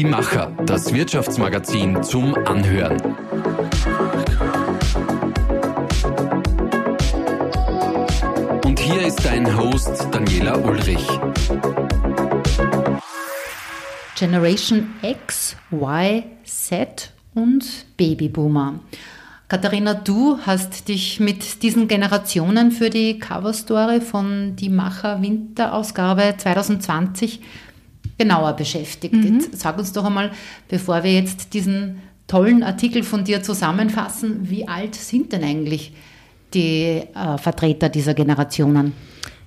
Die Macher, das Wirtschaftsmagazin zum Anhören. Und hier ist dein Host Daniela Ulrich. Generation X, Y, Z und Babyboomer. Katharina, du hast dich mit diesen Generationen für die Coverstory von Die Macher Winterausgabe 2020 genauer beschäftigt. Mhm. Sag uns doch einmal, bevor wir jetzt diesen tollen Artikel von dir zusammenfassen, wie alt sind denn eigentlich die äh, Vertreter dieser Generationen?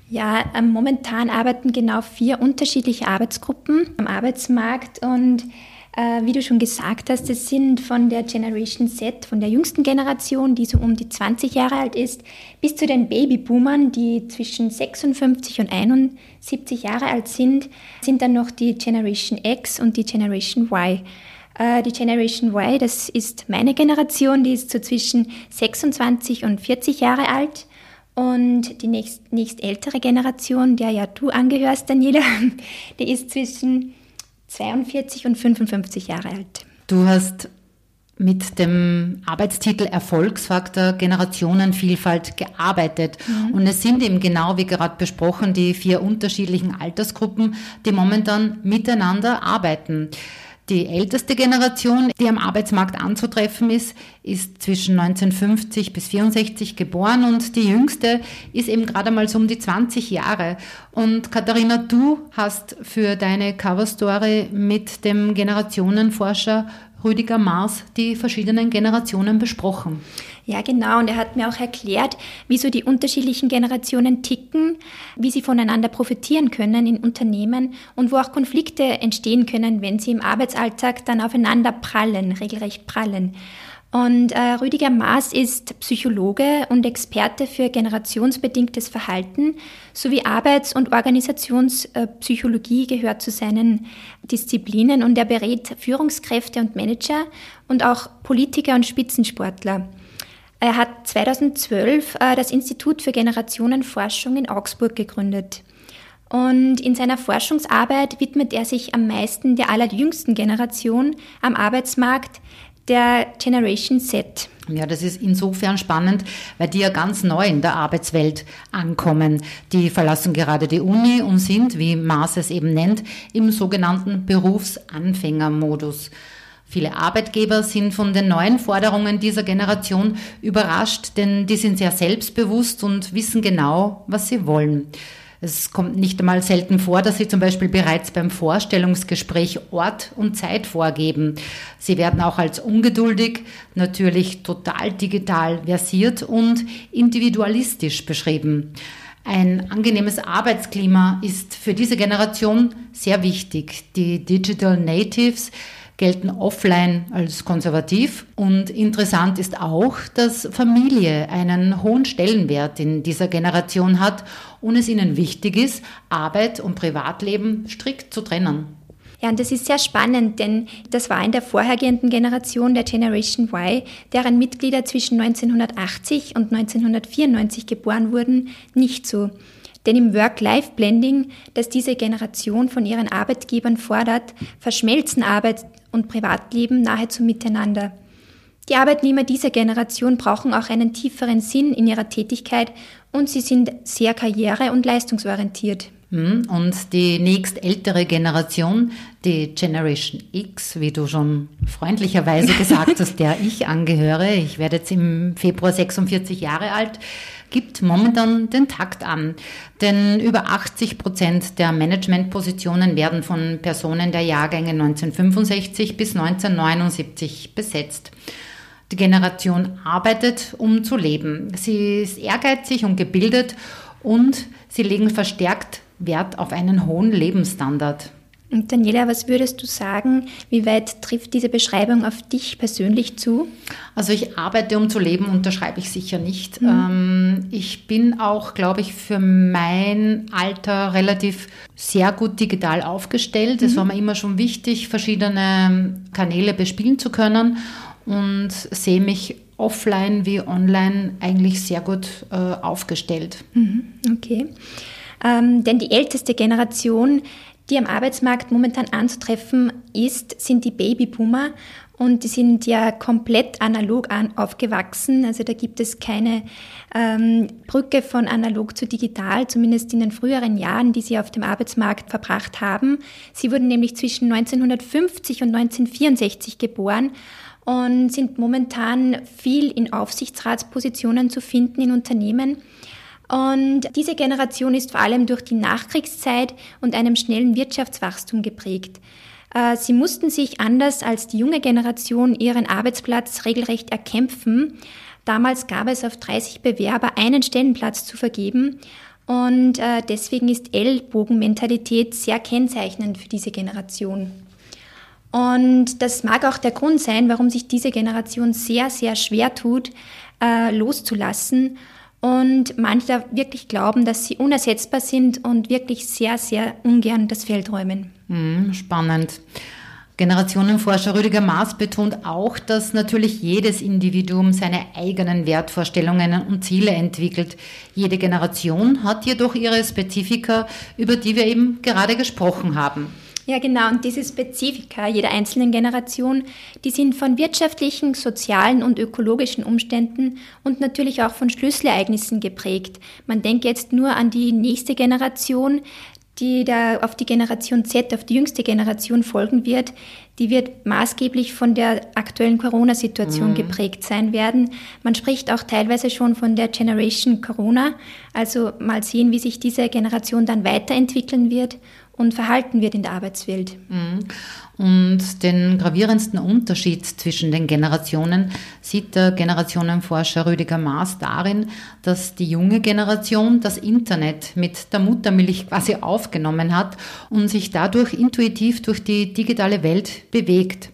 Ja, ähm, momentan arbeiten genau vier unterschiedliche Arbeitsgruppen am Arbeitsmarkt und äh, wie du schon gesagt hast, das sind von der Generation Z, von der jüngsten Generation, die so um die 20 Jahre alt ist, bis zu den Babyboomern, die zwischen 56 und 71 Jahre alt sind, sind dann noch die Generation X und die Generation Y. Äh, die Generation Y, das ist meine Generation, die ist so zwischen 26 und 40 Jahre alt. Und die nächst, nächst ältere Generation, der ja du angehörst, Daniela, die ist zwischen 42 und 55 Jahre alt. Du hast mit dem Arbeitstitel Erfolgsfaktor Generationenvielfalt gearbeitet. Mhm. Und es sind eben genau wie gerade besprochen die vier unterschiedlichen Altersgruppen, die momentan miteinander arbeiten. Die älteste Generation, die am Arbeitsmarkt anzutreffen ist, ist zwischen 1950 bis 64 geboren und die jüngste ist eben gerade mal so um die 20 Jahre. Und Katharina, du hast für deine Coverstory mit dem Generationenforscher Rüdiger Maas die verschiedenen Generationen besprochen. Ja, genau. Und er hat mir auch erklärt, wieso die unterschiedlichen Generationen ticken, wie sie voneinander profitieren können in Unternehmen und wo auch Konflikte entstehen können, wenn sie im Arbeitsalltag dann aufeinander prallen, regelrecht prallen. Und äh, Rüdiger Maas ist Psychologe und Experte für generationsbedingtes Verhalten sowie Arbeits- und Organisationspsychologie gehört zu seinen Disziplinen und er berät Führungskräfte und Manager und auch Politiker und Spitzensportler. Er hat 2012 äh, das Institut für Generationenforschung in Augsburg gegründet. Und in seiner Forschungsarbeit widmet er sich am meisten der allerjüngsten Generation am Arbeitsmarkt, der Generation Z. Ja, das ist insofern spannend, weil die ja ganz neu in der Arbeitswelt ankommen. Die verlassen gerade die Uni und sind, wie Maas es eben nennt, im sogenannten Berufsanfängermodus. Viele Arbeitgeber sind von den neuen Forderungen dieser Generation überrascht, denn die sind sehr selbstbewusst und wissen genau, was sie wollen. Es kommt nicht einmal selten vor, dass sie zum Beispiel bereits beim Vorstellungsgespräch Ort und Zeit vorgeben. Sie werden auch als ungeduldig, natürlich total digital versiert und individualistisch beschrieben. Ein angenehmes Arbeitsklima ist für diese Generation sehr wichtig. Die Digital Natives gelten offline als konservativ. Und interessant ist auch, dass Familie einen hohen Stellenwert in dieser Generation hat und es ihnen wichtig ist, Arbeit und Privatleben strikt zu trennen. Ja, und das ist sehr spannend, denn das war in der vorhergehenden Generation der Generation Y, deren Mitglieder zwischen 1980 und 1994 geboren wurden, nicht so. Denn im Work-Life-Blending, das diese Generation von ihren Arbeitgebern fordert, verschmelzen Arbeit und Privatleben nahezu miteinander. Die Arbeitnehmer dieser Generation brauchen auch einen tieferen Sinn in ihrer Tätigkeit und sie sind sehr karriere- und leistungsorientiert. Hm, und die nächstältere Generation, die Generation X, wie du schon freundlicherweise gesagt hast, der ich angehöre, ich werde jetzt im Februar 46 Jahre alt, gibt momentan den Takt an. Denn über 80 Prozent der Managementpositionen werden von Personen der Jahrgänge 1965 bis 1979 besetzt. Die Generation arbeitet, um zu leben. Sie ist ehrgeizig und gebildet und sie legen verstärkt Wert auf einen hohen Lebensstandard. Und Daniela, was würdest du sagen, wie weit trifft diese Beschreibung auf dich persönlich zu? Also ich arbeite, um zu leben, unterschreibe ich sicher nicht. Mhm. Ähm, ich bin auch, glaube ich, für mein Alter relativ sehr gut digital aufgestellt. Es mhm. war mir immer schon wichtig, verschiedene Kanäle bespielen zu können und sehe mich offline wie online eigentlich sehr gut äh, aufgestellt. Mhm. Okay. Ähm, denn die älteste Generation, die am Arbeitsmarkt momentan anzutreffen ist, sind die Babyboomer. Und die sind ja komplett analog an, aufgewachsen. Also da gibt es keine ähm, Brücke von analog zu digital, zumindest in den früheren Jahren, die sie auf dem Arbeitsmarkt verbracht haben. Sie wurden nämlich zwischen 1950 und 1964 geboren und sind momentan viel in Aufsichtsratspositionen zu finden in Unternehmen. Und diese Generation ist vor allem durch die Nachkriegszeit und einem schnellen Wirtschaftswachstum geprägt. Äh, sie mussten sich anders als die junge Generation ihren Arbeitsplatz regelrecht erkämpfen. Damals gab es auf 30 Bewerber einen Stellenplatz zu vergeben und äh, deswegen ist Ellbogenmentalität sehr kennzeichnend für diese Generation. Und das mag auch der Grund sein, warum sich diese Generation sehr, sehr schwer tut, äh, loszulassen und manche wirklich glauben, dass sie unersetzbar sind und wirklich sehr, sehr ungern das Feld räumen. Hm, spannend. Generationenforscher Rüdiger Maas betont auch, dass natürlich jedes Individuum seine eigenen Wertvorstellungen und Ziele entwickelt. Jede Generation hat jedoch ihre Spezifika, über die wir eben gerade gesprochen haben. Ja, genau. Und diese Spezifika jeder einzelnen Generation, die sind von wirtschaftlichen, sozialen und ökologischen Umständen und natürlich auch von Schlüsselereignissen geprägt. Man denkt jetzt nur an die nächste Generation, die da auf die Generation Z, auf die jüngste Generation folgen wird, die wird maßgeblich von der aktuellen Corona-Situation mhm. geprägt sein werden. Man spricht auch teilweise schon von der Generation Corona. Also mal sehen, wie sich diese Generation dann weiterentwickeln wird und verhalten wird in der Arbeitswelt. Mhm. Und den gravierendsten Unterschied zwischen den Generationen sieht der Generationenforscher Rüdiger Maas darin, dass die junge Generation das Internet mit der Muttermilch quasi aufgenommen hat und sich dadurch intuitiv durch die digitale Welt bewegt.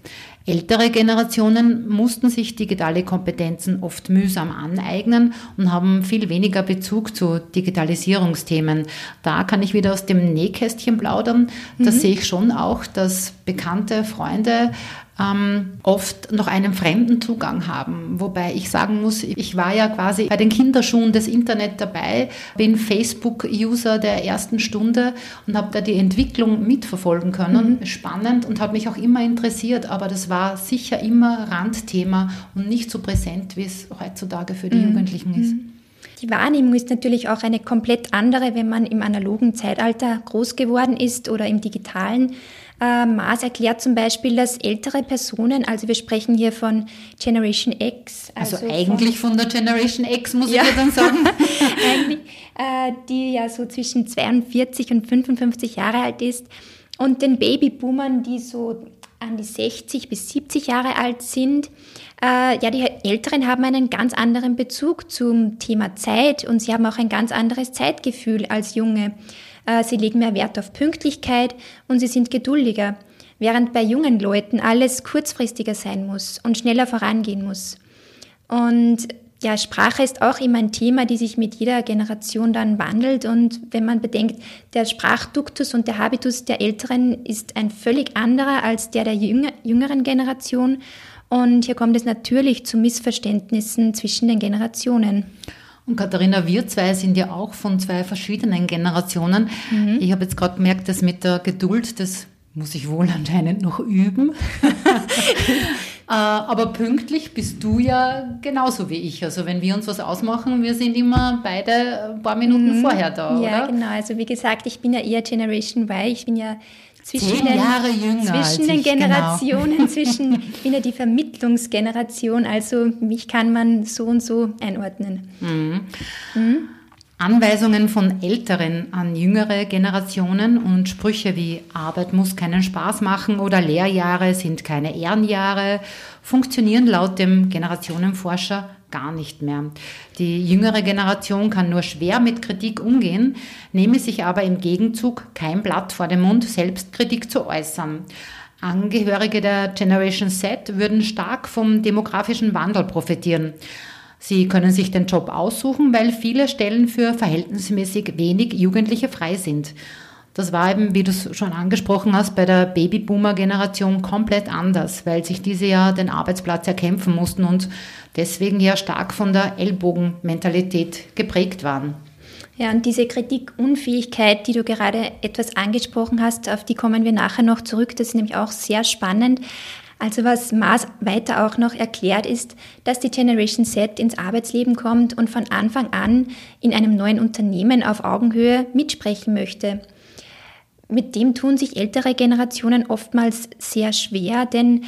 Ältere Generationen mussten sich digitale Kompetenzen oft mühsam aneignen und haben viel weniger Bezug zu Digitalisierungsthemen. Da kann ich wieder aus dem Nähkästchen plaudern. Da mhm. sehe ich schon auch, dass bekannte Freunde ähm, oft noch einen fremden Zugang haben. Wobei ich sagen muss, ich war ja quasi bei den Kinderschuhen des Internet dabei, bin Facebook-User der ersten Stunde und habe da die Entwicklung mitverfolgen können. Mhm. Spannend und hat mich auch immer interessiert, aber das war sicher immer Randthema und nicht so präsent, wie es heutzutage für die mhm. Jugendlichen ist. Mhm. Die Wahrnehmung ist natürlich auch eine komplett andere, wenn man im analogen Zeitalter groß geworden ist oder im digitalen. Äh, Maas erklärt zum Beispiel, dass ältere Personen, also wir sprechen hier von Generation X. Also, also eigentlich von, von, der Generation X, muss ja. ich ja dann sagen. eigentlich, äh, die ja so zwischen 42 und 55 Jahre alt ist. Und den Babyboomern, die so an die 60 bis 70 Jahre alt sind. Äh, ja, die Älteren haben einen ganz anderen Bezug zum Thema Zeit und sie haben auch ein ganz anderes Zeitgefühl als Junge. Äh, sie legen mehr Wert auf Pünktlichkeit und sie sind geduldiger, während bei jungen Leuten alles kurzfristiger sein muss und schneller vorangehen muss. Und ja, Sprache ist auch immer ein Thema, die sich mit jeder Generation dann wandelt. Und wenn man bedenkt, der Sprachduktus und der Habitus der Älteren ist ein völlig anderer als der der jüngeren Generation. Und hier kommt es natürlich zu Missverständnissen zwischen den Generationen. Und Katharina, wir zwei sind ja auch von zwei verschiedenen Generationen. Mhm. Ich habe jetzt gerade gemerkt, dass mit der Geduld, das muss ich wohl anscheinend noch üben. Äh, aber pünktlich bist du ja genauso wie ich. Also wenn wir uns was ausmachen, wir sind immer beide ein paar Minuten mhm. vorher da, ja, oder? Ja, genau. Also wie gesagt, ich bin ja eher Generation Y. Ich bin ja zwischen Zehn Jahre den, jünger zwischen den ich, genau. Generationen, genau. zwischen, ich bin ja die Vermittlungsgeneration, also mich kann man so und so einordnen. Mhm. Mhm. Anweisungen von Älteren an jüngere Generationen und Sprüche wie Arbeit muss keinen Spaß machen oder Lehrjahre sind keine Ehrenjahre funktionieren laut dem Generationenforscher gar nicht mehr. Die jüngere Generation kann nur schwer mit Kritik umgehen, nehme sich aber im Gegenzug kein Blatt vor den Mund, Selbstkritik zu äußern. Angehörige der Generation Z würden stark vom demografischen Wandel profitieren. Sie können sich den Job aussuchen, weil viele Stellen für verhältnismäßig wenig Jugendliche frei sind. Das war eben, wie du es schon angesprochen hast, bei der Babyboomer-Generation komplett anders, weil sich diese ja den Arbeitsplatz erkämpfen mussten und deswegen ja stark von der Ellbogenmentalität geprägt waren. Ja, und diese Kritikunfähigkeit, die du gerade etwas angesprochen hast, auf die kommen wir nachher noch zurück. Das ist nämlich auch sehr spannend. Also was Maas weiter auch noch erklärt ist, dass die Generation Z ins Arbeitsleben kommt und von Anfang an in einem neuen Unternehmen auf Augenhöhe mitsprechen möchte. Mit dem tun sich ältere Generationen oftmals sehr schwer, denn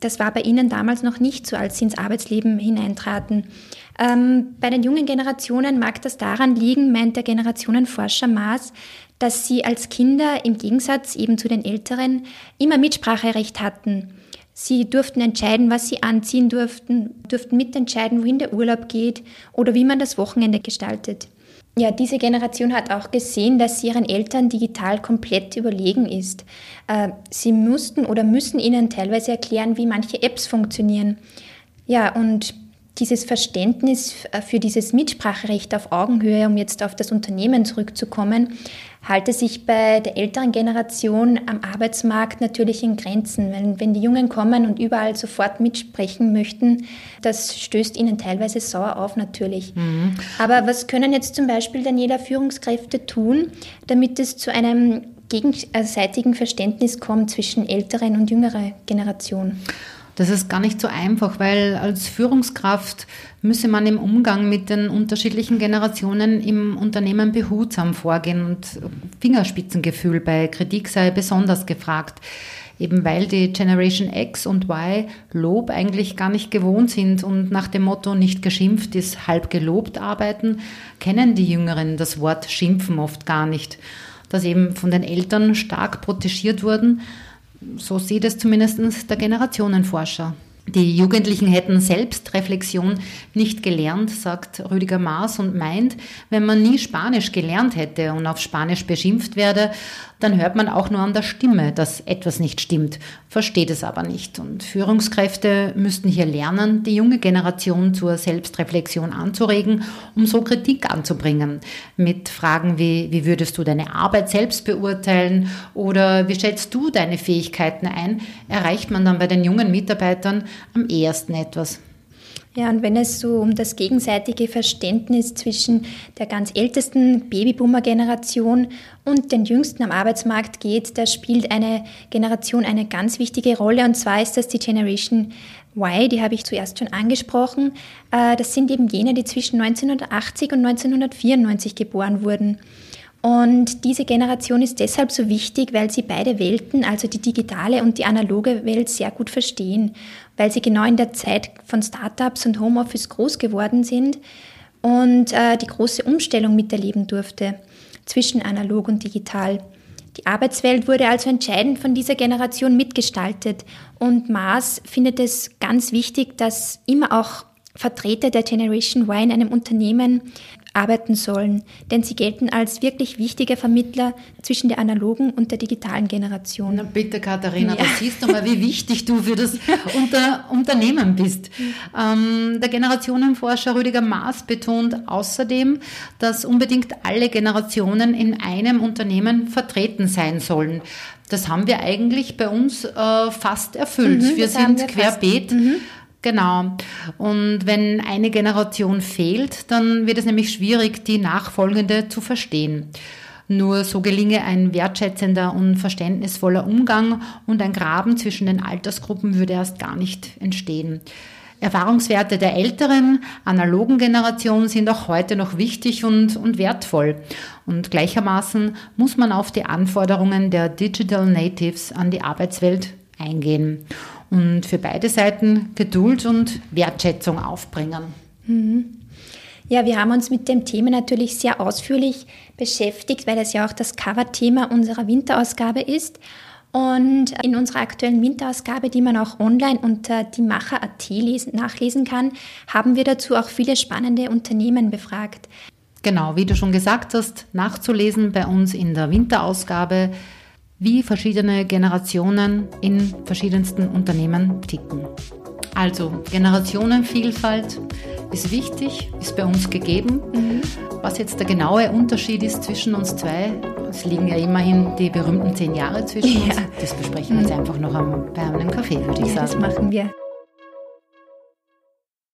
das war bei ihnen damals noch nicht so, als sie ins Arbeitsleben hineintraten. Ähm, bei den jungen Generationen mag das daran liegen, meint der Generationenforscher Maas, dass sie als Kinder im Gegensatz eben zu den Älteren immer Mitspracherecht hatten. Sie durften entscheiden, was sie anziehen durften, durften mitentscheiden, wohin der Urlaub geht oder wie man das Wochenende gestaltet. Ja, diese Generation hat auch gesehen, dass sie ihren Eltern digital komplett überlegen ist. Äh, sie mussten oder müssen ihnen teilweise erklären, wie manche Apps funktionieren. Ja, und dieses Verständnis äh, für dieses Mitspracherecht auf Augenhöhe, um jetzt auf das Unternehmen zurückzukommen, halte sich bei der älteren Generation am Arbeitsmarkt natürlich in Grenzen. Wenn, wenn die Jungen kommen und überall sofort mitsprechen möchten, das stößt ihnen teilweise sauer auf natürlich. Mhm. Aber was können jetzt zum Beispiel Daniela Führungskräfte tun, damit es zu einem gegenseitigen Verständnis kommt zwischen älteren und jüngerer Generation? Das ist gar nicht so einfach, weil als Führungskraft müsse man im Umgang mit den unterschiedlichen Generationen im Unternehmen behutsam vorgehen und Fingerspitzengefühl bei Kritik sei besonders gefragt. Eben weil die Generation X und Y Lob eigentlich gar nicht gewohnt sind und nach dem Motto nicht geschimpft ist halb gelobt arbeiten, kennen die Jüngeren das Wort Schimpfen oft gar nicht, das eben von den Eltern stark protegiert wurden so sieht es zumindest der Generationenforscher. Die Jugendlichen hätten Selbstreflexion nicht gelernt, sagt Rüdiger Maas und meint, wenn man nie Spanisch gelernt hätte und auf Spanisch beschimpft werde, dann hört man auch nur an der Stimme, dass etwas nicht stimmt, versteht es aber nicht. Und Führungskräfte müssten hier lernen, die junge Generation zur Selbstreflexion anzuregen, um so Kritik anzubringen. Mit Fragen wie, wie würdest du deine Arbeit selbst beurteilen oder wie schätzt du deine Fähigkeiten ein, erreicht man dann bei den jungen Mitarbeitern am ehesten etwas. Ja, und wenn es so um das gegenseitige Verständnis zwischen der ganz ältesten Babyboomer-Generation und den jüngsten am Arbeitsmarkt geht, da spielt eine Generation eine ganz wichtige Rolle. Und zwar ist das die Generation Y, die habe ich zuerst schon angesprochen. Äh, das sind eben jene, die zwischen 1980 und 1994 geboren wurden. Und diese Generation ist deshalb so wichtig, weil sie beide Welten, also die digitale und die analoge Welt, sehr gut verstehen, weil sie genau in der Zeit von Startups und Homeoffice groß geworden sind und äh, die große Umstellung miterleben durfte zwischen analog und digital. Die Arbeitswelt wurde also entscheidend von dieser Generation mitgestaltet und Maas findet es ganz wichtig, dass immer auch Vertreter der Generation Y in einem Unternehmen arbeiten sollen, denn sie gelten als wirklich wichtige Vermittler zwischen der analogen und der digitalen Generation. Na bitte, Katharina, ja. da siehst du mal, wie wichtig du für das Unter Unternehmen bist. Ähm, der Generationenforscher Rüdiger Maas betont außerdem, dass unbedingt alle Generationen in einem Unternehmen vertreten sein sollen. Das haben wir eigentlich bei uns äh, fast erfüllt. Mhm, wir sind wir querbeet. Mhm. Genau. Und wenn eine Generation fehlt, dann wird es nämlich schwierig, die nachfolgende zu verstehen. Nur so gelinge ein wertschätzender und verständnisvoller Umgang und ein Graben zwischen den Altersgruppen würde erst gar nicht entstehen. Erfahrungswerte der älteren, analogen Generation sind auch heute noch wichtig und, und wertvoll. Und gleichermaßen muss man auf die Anforderungen der Digital Natives an die Arbeitswelt eingehen und für beide Seiten Geduld und Wertschätzung aufbringen. Mhm. Ja, wir haben uns mit dem Thema natürlich sehr ausführlich beschäftigt, weil es ja auch das Cover-Thema unserer Winterausgabe ist. Und in unserer aktuellen Winterausgabe, die man auch online unter diemacher.at nachlesen kann, haben wir dazu auch viele spannende Unternehmen befragt. Genau, wie du schon gesagt hast, nachzulesen bei uns in der Winterausgabe wie verschiedene Generationen in verschiedensten Unternehmen ticken. Also Generationenvielfalt ist wichtig, ist bei uns gegeben. Mhm. Was jetzt der genaue Unterschied ist zwischen uns zwei, es liegen ja immerhin die berühmten zehn Jahre zwischen uns. Das besprechen wir jetzt mhm. einfach noch am, bei einem Kaffee, würde ich ja, sagen. Das machen wir.